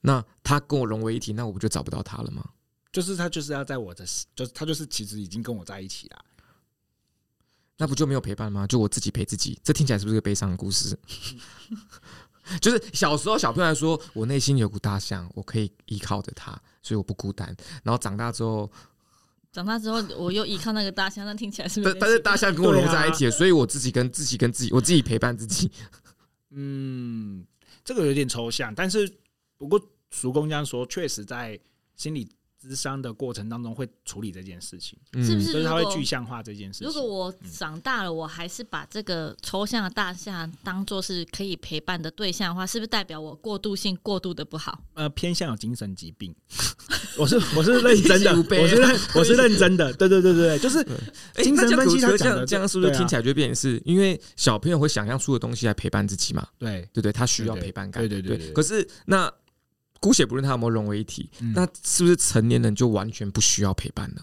那他跟我融为一体，那我不就找不到他了吗？就是他就是要在我的，就是他就是其实已经跟我在一起了。那不就没有陪伴吗？就我自己陪自己，这听起来是不是个悲伤的故事？就是小时候小朋友来说，我内心有股大象，我可以依靠着它，所以我不孤单。然后长大之后，长大之后我又依靠那个大象，那听起来是不是？但是大象跟我融在一起，所以我自己跟自己跟自己，我自己陪伴自己。嗯，这个有点抽象，但是不过叔公这样说，确实在心里。咨商的过程当中会处理这件事情，是不是？所以他会具象化这件事情。如果我长大了，我还是把这个抽象的大象当做是可以陪伴的对象的话，是不是代表我过渡性过渡的不好？呃，偏向有精神疾病。我是我是认真的，我是认我是认真的。对对对对，就是 精神分析他讲的这样，是不是听起来就变成是因为小朋友会想象出的东西来陪伴自己嘛？对对对，他需要陪伴感。对对对。可是那。姑且不论他有没有融为一体，嗯、那是不是成年人就完全不需要陪伴了？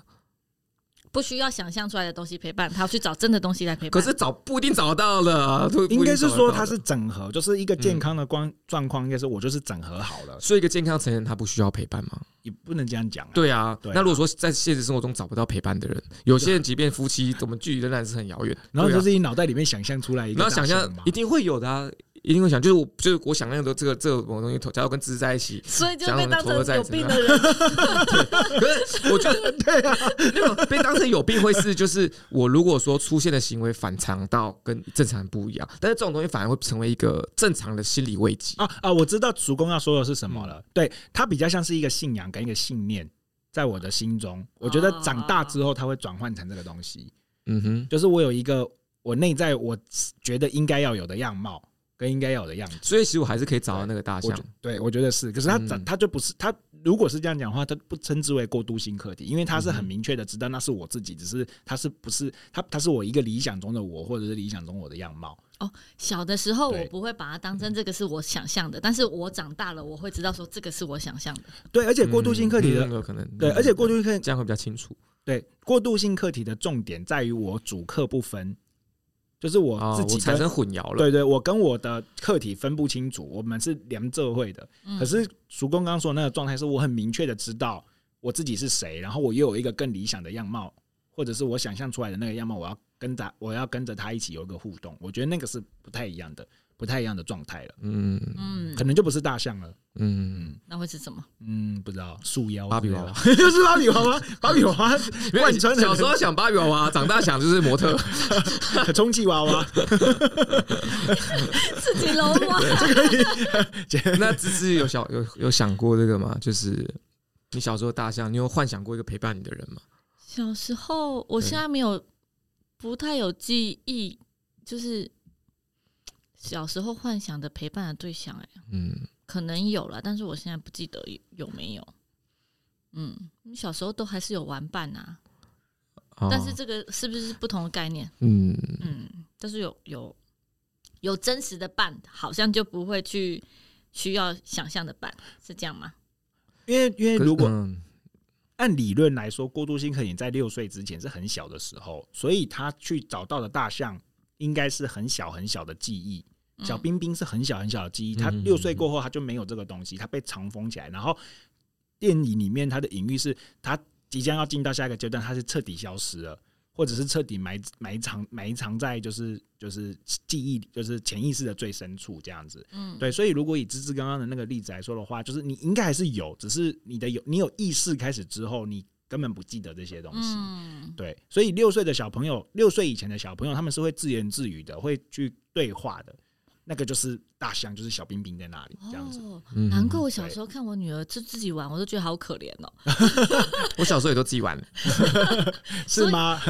不需要想象出来的东西陪伴，他要去找真的东西来陪伴。可是找不一定找得到了，应该是说他是整合，就是一个健康的光状况，应该是我就是整合好了。嗯、所以一个健康成人他不需要陪伴吗？也不能这样讲、啊。对啊，那如果说在现实生活中找不到陪伴的人，有些人即便夫妻，我们距离仍然是很遥远。然后就是你脑袋里面想象出来一个，然后想象一定会有的啊。一定会想，就是我，就是我想象的这个这个某东西，假如跟芝芝在一起，所以就被当成有病的人。可是我觉得，对啊，那 个被当成有病会是，就是我如果说出现的行为反常到跟正常人不一样，但是这种东西反而会成为一个正常的心理慰藉啊啊！我知道主公要说的是什么了，对，他比较像是一个信仰跟一个信念，在我的心中，我觉得长大之后他会转换成这个东西。嗯哼，就是我有一个我内在我觉得应该要有的样貌。跟应该有的样子，所以其实我还是可以找到那个大象。对，我觉得是。可是他长，他就不是他。如果是这样讲的话，他不称之为过渡性课题，因为他是很明确的知道那是我自己，只是他是不是他他是我一个理想中的我，或者是理想中我的样貌。哦，小的时候我不会把它当成这个是我想象的，但是我长大了我会知道说这个是我想象的。对，而且过渡性课题的有可能对，而且过渡性课题这样会比较清楚。对，过渡性课题的重点在于我主客不分。就是我自己产生混淆了，对对，我跟我的客体分不清楚，我们是连这会的。可是叔公刚刚说的那个状态，是我很明确的知道我自己是谁，然后我又有一个更理想的样貌，或者是我想象出来的那个样貌，我要跟着我要跟着他一起有一个互动。我觉得那个是不太一样的，不太一样的状态了。嗯嗯，可能就不是大象了。嗯，那会是什么？嗯，不知道。树妖、芭比娃娃，又是芭比娃娃。芭比娃娃，贯穿。小时候想芭比娃娃，长大想就是模特，充气娃娃，自己搂娃。这可以。那芝芝有小有有想过这个吗？就是你小时候大象，你有幻想过一个陪伴你的人吗？小时候，我现在没有，不太有记忆，就是小时候幻想的陪伴的对象，哎，嗯。可能有了，但是我现在不记得有没有。嗯，你小时候都还是有玩伴啊，哦、但是这个是不是不同的概念？嗯嗯，但是有有有真实的伴，好像就不会去需要想象的伴，是这样吗？因为因为如果按理论来说，过渡性客体在六岁之前是很小的时候，所以他去找到的大象应该是很小很小的记忆。小冰冰是很小很小的记忆，他六岁过后他就没有这个东西，他被藏封起来。然后电影里面他的隐喻是，他即将要进到下一个阶段，他是彻底消失了，或者是彻底埋埋藏埋藏在就是就是记忆就是潜意识的最深处这样子。嗯，对。所以如果以芝芝刚刚的那个例子来说的话，就是你应该还是有，只是你的有你有意识开始之后，你根本不记得这些东西。嗯，对。所以六岁的小朋友，六岁以前的小朋友，他们是会自言自语的，会去对话的。那个就是大象，就是小冰冰在那里这样子。哦，难怪我小时候看我女儿就自己玩，我都觉得好可怜哦。我小时候也都自己玩，是吗？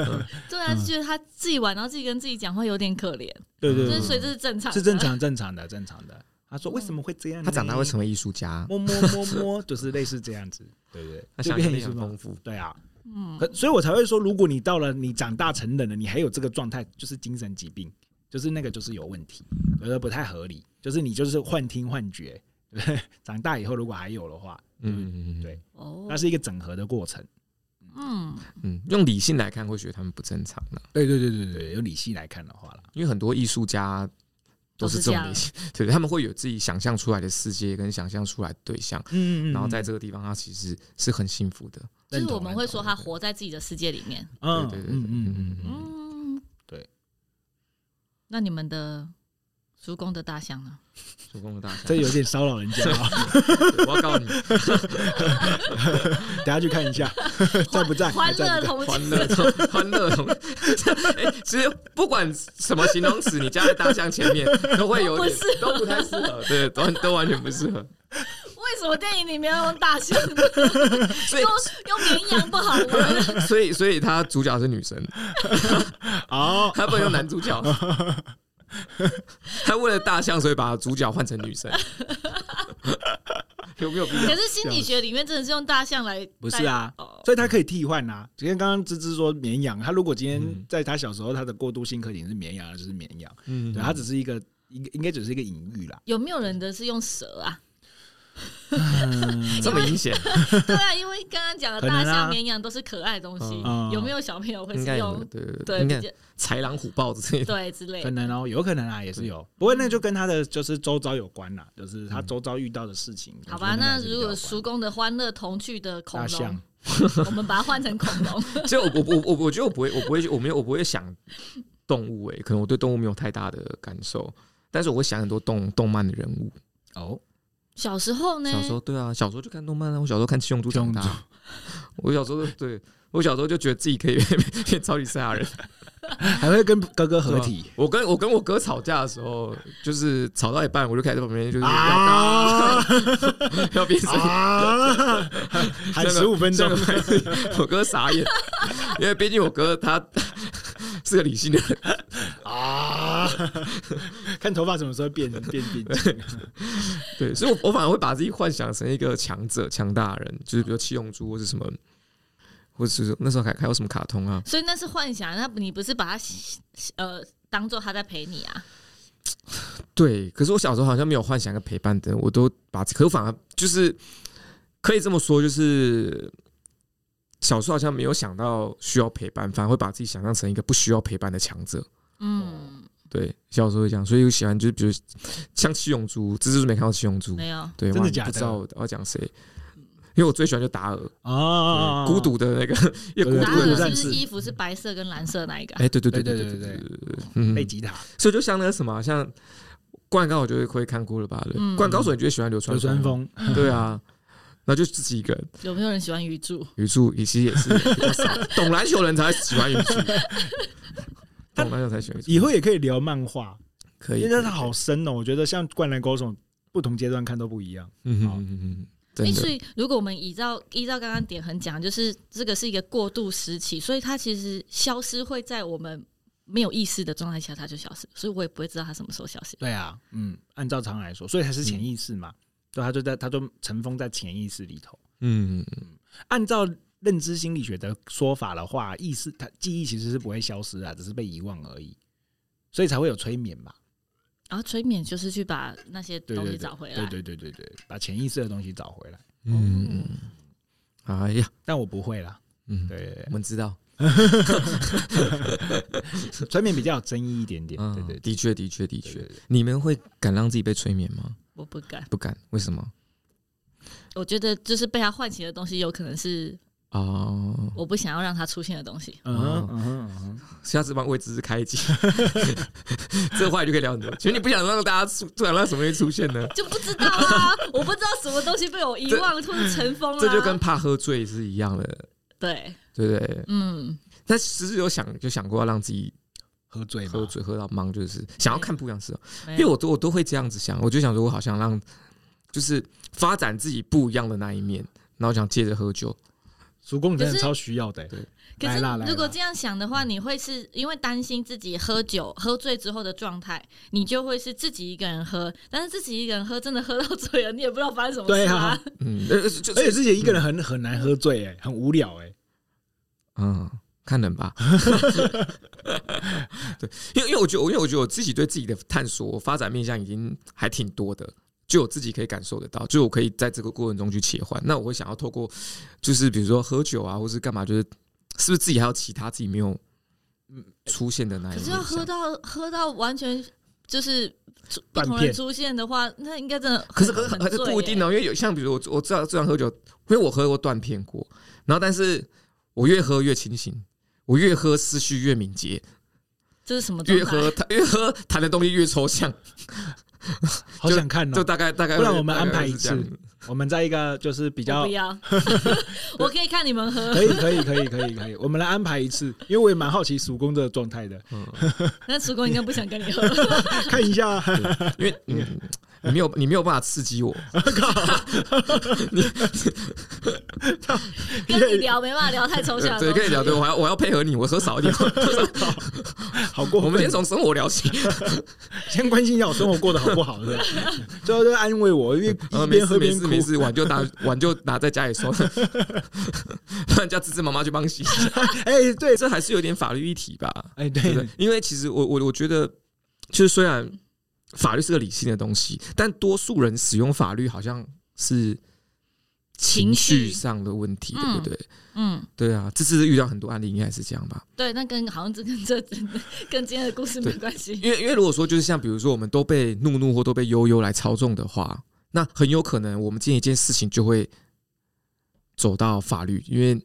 对啊，就觉得他自己玩，然后自己跟自己讲话有点可怜。对对，所以这是正常，是正常正常的正常的。他说为什么会这样？他长大会成为艺术家，摸摸摸摸，就是类似这样子。对对，他想象力很丰富。对啊，嗯，所以我才会说，如果你到了你长大成人了，你还有这个状态，就是精神疾病。就是那个，就是有问题，觉得不太合理。就是你就是幻听幻觉，对不对？长大以后如果还有的话，嗯嗯嗯，对，哦，那是一个整合的过程。嗯嗯，用理性来看，会觉得他们不正常的。对对对对对，用理性来看的话啦，因为很多艺术家都是这种类型，对，他们会有自己想象出来的世界跟想象出来的对象，嗯嗯，然后在这个地方，他其实是很幸福的。就是我们会说他活在自己的世界里面。嗯对对对，嗯嗯嗯。那你们的叔公的大象呢？叔公的大象，这有点骚扰人家 啊！我要告诉你，等下去看一下，在不在？欢乐同欢乐欢乐同。哎，其实不管什么形容词，你加在大象前面都会有点，都不太适合，对，都都完全不适合。为什么电影里面要用大象？所以用用绵羊不好吗？所以，所以他主角是女生。哦，他不能用男主角。他为了大象，所以把主角换成女生。有没有必要？可是心理学里面真的是用大象来，不是啊？所以他可以替换啊。今天刚刚芝芝说绵羊，他如果今天在他小时候，他的过渡性课题是绵羊，就是绵羊。嗯，对，他只是一个，应应该只是一个隐喻啦。有没有人的是用蛇啊？这么明显？对啊，因为刚刚讲的大象、绵羊都是可爱的东西，有没有小朋友会使用？对对对，豺狼虎豹之类的，对之类的，可能哦，有可能啊，也是有。不过那就跟他的就是周遭有关啦，就是他周遭遇到的事情。好吧，那如果叔公的欢乐童趣的恐龙，我们把它换成恐龙。就我我我我觉得我不会，我不会，我没有，我不会想动物诶，可能我对动物没有太大的感受，但是我会想很多动动漫的人物哦。小时候呢？小时候对啊，小时候就看动漫啊。我小时候看七龙珠长大。我小时候对，我小时候就觉得自己可以变 超级赛亚人，还会跟哥哥合体。我跟我跟我哥吵架的时候，就是吵到一半，我就开始在旁边就是啊，要变声，喊十五分钟。我哥傻眼，因为毕竟我哥他是个理性的人啊。看头发什么时候变变 变？对，所以我我反而会把自己幻想成一个强者、强大人，就是比如七龙珠或是什么，或是那时候还还有什么卡通啊？所以那是幻想，那你不是把他呃当做他在陪你啊？对，可是我小时候好像没有幻想一个陪伴的，我都把，可反而就是可以这么说，就是小时候好像没有想到需要陪伴，反而会把自己想象成一个不需要陪伴的强者。嗯。对，小时候会这样，所以我喜欢就是比如像七龙珠，这就是没看到七龙珠，没有，对，真的假的？不知道我要讲谁，因为我最喜欢就达尔啊，孤独的那个，达尔是不是衣服是白色跟蓝色那一个？哎，对对对对对对对对，嗯，贝吉塔，所以就像那个什么，像灌篮高我就会会看过了吧？对，灌篮高手你觉得喜欢流川枫？对啊，那就自己一个人。有没有人喜欢鱼柱？鱼柱其实也是比较少，懂篮球人才喜欢鱼住，懂篮球才喜欢。以后也可以聊漫画，可以，因为它好深哦。我觉得像灌篮高手，不同阶段看都不一样。嗯嗯嗯嗯。所以如果我们依照依照刚刚典衡讲，就是这个是一个过渡时期，所以它其实消失会在我们。没有意识的状态下，它就消失，所以我也不会知道它什么时候消失。对啊，嗯，按照常来说，所以它是潜意识嘛，嗯、对，它就在，它就尘封在潜意识里头。嗯嗯嗯，按照认知心理学的说法的话，意识它记忆其实是不会消失啊，只是被遗忘而已，所以才会有催眠嘛。然后催眠就是去把那些东西找回来，对对对对对，把潜意识的东西找回来。嗯，哎呀，但我不会啦。嗯，对，我们知道。催眠比较有争议一点点，对对，的确的确的确，你们会敢让自己被催眠吗？我不敢，不敢，为什么？我觉得就是被他唤醒的东西，有可能是哦，我不想要让它出现的东西。嗯下次帮位置是开机，这话就可以聊很多。其实你不想让大家出，不想让什么东西出现呢？就不知道啊，我不知道什么东西被我遗忘或者尘封了，这就跟怕喝醉是一样的。对。对不对？嗯，但其实有想就想过要让自己喝醉，喝醉喝到懵，就是想要看不一样的事。因为我都我都会这样子想，我就想说，我好想让就是发展自己不一样的那一面，然后想借着喝酒。叔公真的超需要的。对，可是如果这样想的话，你会是因为担心自己喝酒喝醉之后的状态，你就会是自己一个人喝。但是自己一个人喝，真的喝到醉了，你也不知道发生什么事啊。嗯，而且自己一个人很很难喝醉，哎，很无聊，哎。嗯，看人吧。对，因为因为我觉得，因为我觉得我自己对自己的探索发展面向已经还挺多的，就我自己可以感受得到，就我可以在这个过程中去切换。那我会想要透过，就是比如说喝酒啊，或是干嘛，就是是不是自己还有其他自己没有出现的那一？可是要喝到喝到完全就是不同人出现的话，那应该真的。可是可是还是不一定哦，因为有像比如我我知道这样喝酒，因为我喝过断片过，然后但是。我越喝越清醒，我越喝思绪越敏捷。这是什么？越喝越喝谈的东西越抽象。好想看哦！就大概大概，不然我们安排一次，我们在一个就是比较不要。我可以看你们喝，可以可以可以可以可以，我们来安排一次，因为我也蛮好奇叔公这个状态的。那叔公应该不想跟你喝，看一下，因为嗯。你没有，你没有办法刺激我。你 跟你聊没办法聊太抽象。对，跟你聊。对，我要我要配合你，我喝少一点。好过。我们先从生活聊起，先关心一下我生活过得好不好，对。最后就安慰我，因为边喝边哭。没事没事，碗就拿碗就拿在家里收，不然叫芝芝妈妈去帮你洗。哎，对，这还是有点法律议题吧？哎，对，因为其实我我我觉得，就是虽然。法律是个理性的东西，但多数人使用法律好像是情绪上的问题，对不对？嗯，对啊，这次遇到很多案例，应该是这样吧？对，那跟好像这跟 这跟今天的故事没关系。因为因为如果说就是像比如说我们都被怒怒或都被悠悠来操纵的话，那很有可能我们今天一件事情就会走到法律，因为。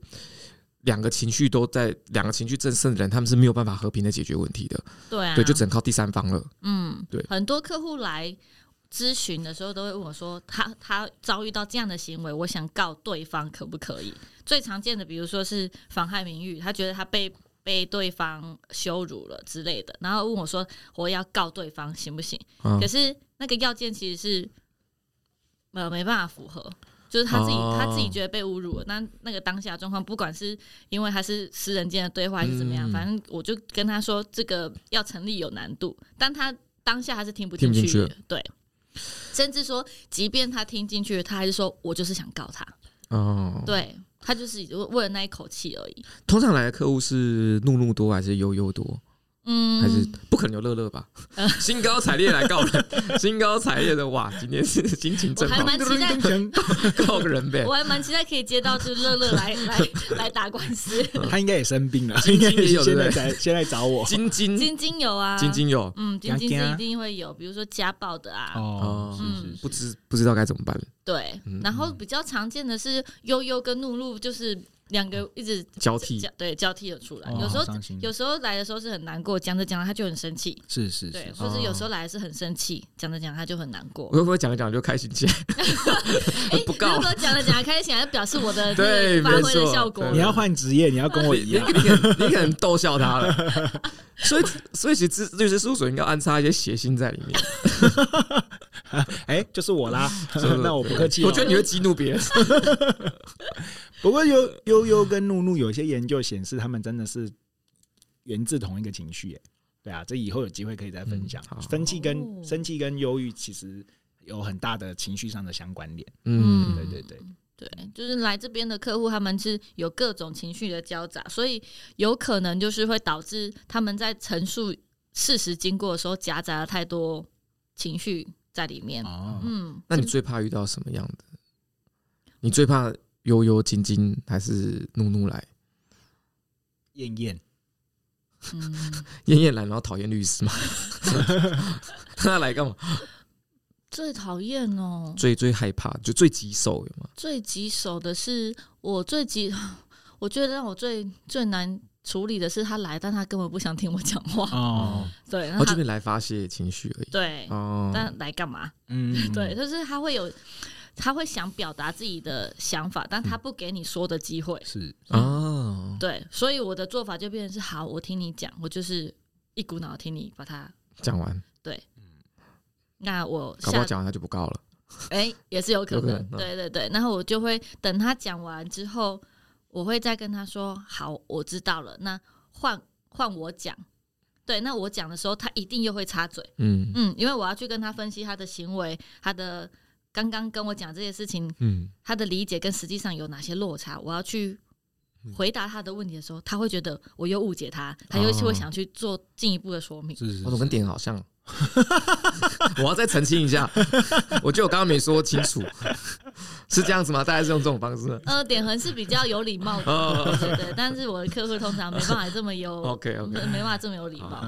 两个情绪都在，两个情绪正盛的人，他们是没有办法和平的解决问题的。对啊，对，就只能靠第三方了。嗯，对。很多客户来咨询的时候，都会问我说：“他他遭遇到这样的行为，我想告对方，可不可以？”最常见的，比如说是妨害名誉，他觉得他被被对方羞辱了之类的，然后问我说：“我要告对方行不行？”可是那个要件其实是呃没办法符合。就是他自己，他自己觉得被侮辱了。那那个当下状况，不管是因为他是私人间的对话还是怎么样，反正我就跟他说，这个要成立有难度。但他当下他是听不进去的，对。甚至说，即便他听进去，他还是说我就是想告他。哦，对，他就是为了那一口气而已。通常来的客户是怒怒多还是悠悠多？嗯，还是不可能有乐乐吧？兴高采烈来告人，兴高采烈的哇！今天是心情正好，我还蛮期待 告个人呗。我还蛮期待可以接到就乐乐来来来打官司。他应该也生病了，今天也有现在在先来找我。晶晶晶晶有啊，晶晶有，嗯，晶晶是一定会有，比如说家暴的啊，哦，嗯，不知不知道该怎么办。对，然后比较常见的是悠悠跟露露，就是两个一直交替，对，交替的出来。有时候有时候来的时候是很难过，讲着讲着他就很生气，是是，对，或者有时候来是很生气，讲着讲他就很难过。我会不会讲着讲就开心起来？不告。如果讲着讲着开心起来，表示我的对发挥的效果。你要换职业，你要跟我一样，你可能逗笑他了。所以所以其实律师事务所应该安插一些谐星在里面。哎，就是我啦，那我不客气。我觉得你会激怒别人。不过悠悠悠跟怒怒有些研究显示，他们真的是源自同一个情绪。哎对啊，这以后有机会可以再分享。生气跟生气跟忧郁其实有很大的情绪上的相关联。嗯，对对对对，就是来这边的客户，他们是有各种情绪的交杂，所以有可能就是会导致他们在陈述事实经过的时候夹杂了太多情绪在里面。哦，嗯，那你最怕遇到什么样的？你最怕？悠悠、晶晶还是怒怒来？燕燕，燕燕来，然后讨厌律师嘛？他来干嘛？最讨厌哦，最最害怕，就最棘手有吗？最棘手的是我最棘，我觉得让我最最难处理的是他来，但他根本不想听我讲话哦。对，然后这边来发泄情绪而已。对哦，但来干嘛？嗯，对，就是他会有。他会想表达自己的想法，但他不给你说的机会。是哦，对，所以我的做法就变成是：好，我听你讲，我就是一股脑听你把它讲完。对，那我搞不好讲完他就不告了。哎，也是有可能。对对对，然后我就会等他讲完之后，我会再跟他说：好，我知道了。那换换我讲。对，那我讲的时候，他一定又会插嘴。嗯嗯，因为我要去跟他分析他的行为，他的。刚刚跟我讲这些事情，嗯，他的理解跟实际上有哪些落差？我要去回答他的问题的时候，他会觉得我又误解他，他又会想去做进一步的说明。是是是，我怎么跟点好像？我要再澄清一下，我觉得我刚刚没说清楚，是这样子吗？大概是用这种方式。呃，点横是比较有礼貌的，对对对。但是我的客户通常没办法这么有，OK OK，没办法这么有礼貌。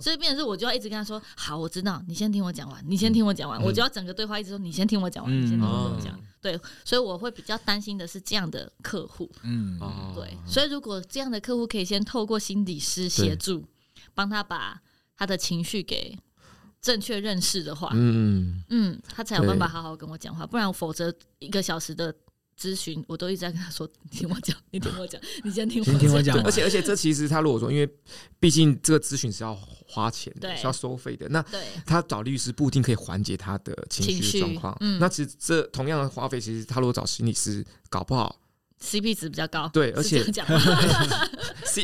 所以变成是，我就要一直跟他说：“好，我知道，你先听我讲完，你先听我讲完。”我就要整个对话一直说：“你先听我讲完，你先听我讲。”对，所以我会比较担心的是这样的客户。嗯，对。所以如果这样的客户可以先透过心理师协助，帮他把他的情绪给正确认识的话，嗯嗯，他才有办法好好跟我讲话，不然否则一个小时的咨询，我都一直在跟他说：“你听我讲，你听我讲，你先听我讲。”而且而且，这其实他如果说，因为毕竟这个咨询是要花钱的，是要收费的，那他找律师不一定可以缓解他的情绪状况。嗯，那其实这同样的花费，其实他如果找心理师，搞不好。CP 值比较高，对，而且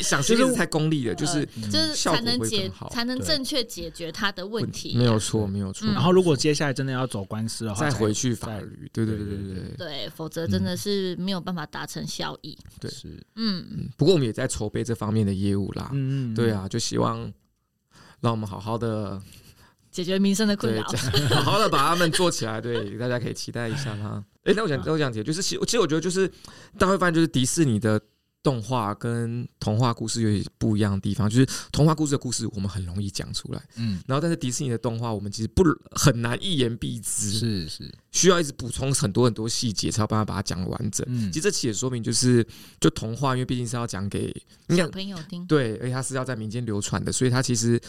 想 CP 值太功利了，就是就是才能解才能正确解决他的问题，没有错，没有错。然后如果接下来真的要走官司的话，再回去法律，对对对对对对，否则真的是没有办法达成效益。对，是，嗯，不过我们也在筹备这方面的业务啦，嗯，对啊，就希望让我们好好的。解决民生的困扰，好好的把他们做起来，对，大家可以期待一下哈。哎、欸，那我想，那我想提，就是其实我觉得就是大家会发现，就是迪士尼的动画跟童话故事有点不一样的地方，就是童话故事的故事我们很容易讲出来，嗯，然后但是迪士尼的动画我们其实不很难一言蔽之，是是，需要一直补充很多很多细节才有办法把它讲完整。嗯，其实这其实也说明就是，就童话，因为毕竟是要讲给小朋友听，对，而且它是要在民间流传的，所以它其实。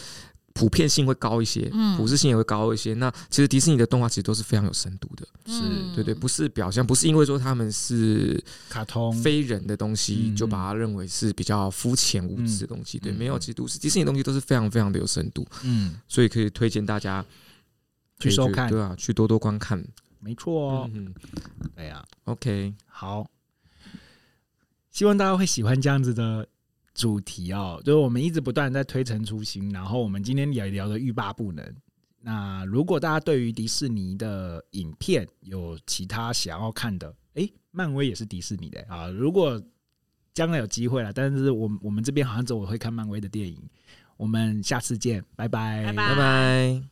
普遍性会高一些，普适性也会高一些。那其实迪士尼的动画其实都是非常有深度的，是对对，不是表象，不是因为说他们是卡通。非人的东西，就把它认为是比较肤浅无知的东西。对，没有，其实都是迪士尼的东西都是非常非常的有深度。嗯，所以可以推荐大家去收看，对啊，去多多观看。没错哦，嗯，哎呀，OK，好，希望大家会喜欢这样子的。主题哦，就是我们一直不断在推陈出新，然后我们今天也聊的欲罢不能。那如果大家对于迪士尼的影片有其他想要看的，诶，漫威也是迪士尼的啊。如果将来有机会了，但是我我们这边好像只我会看漫威的电影。我们下次见，拜拜，拜拜。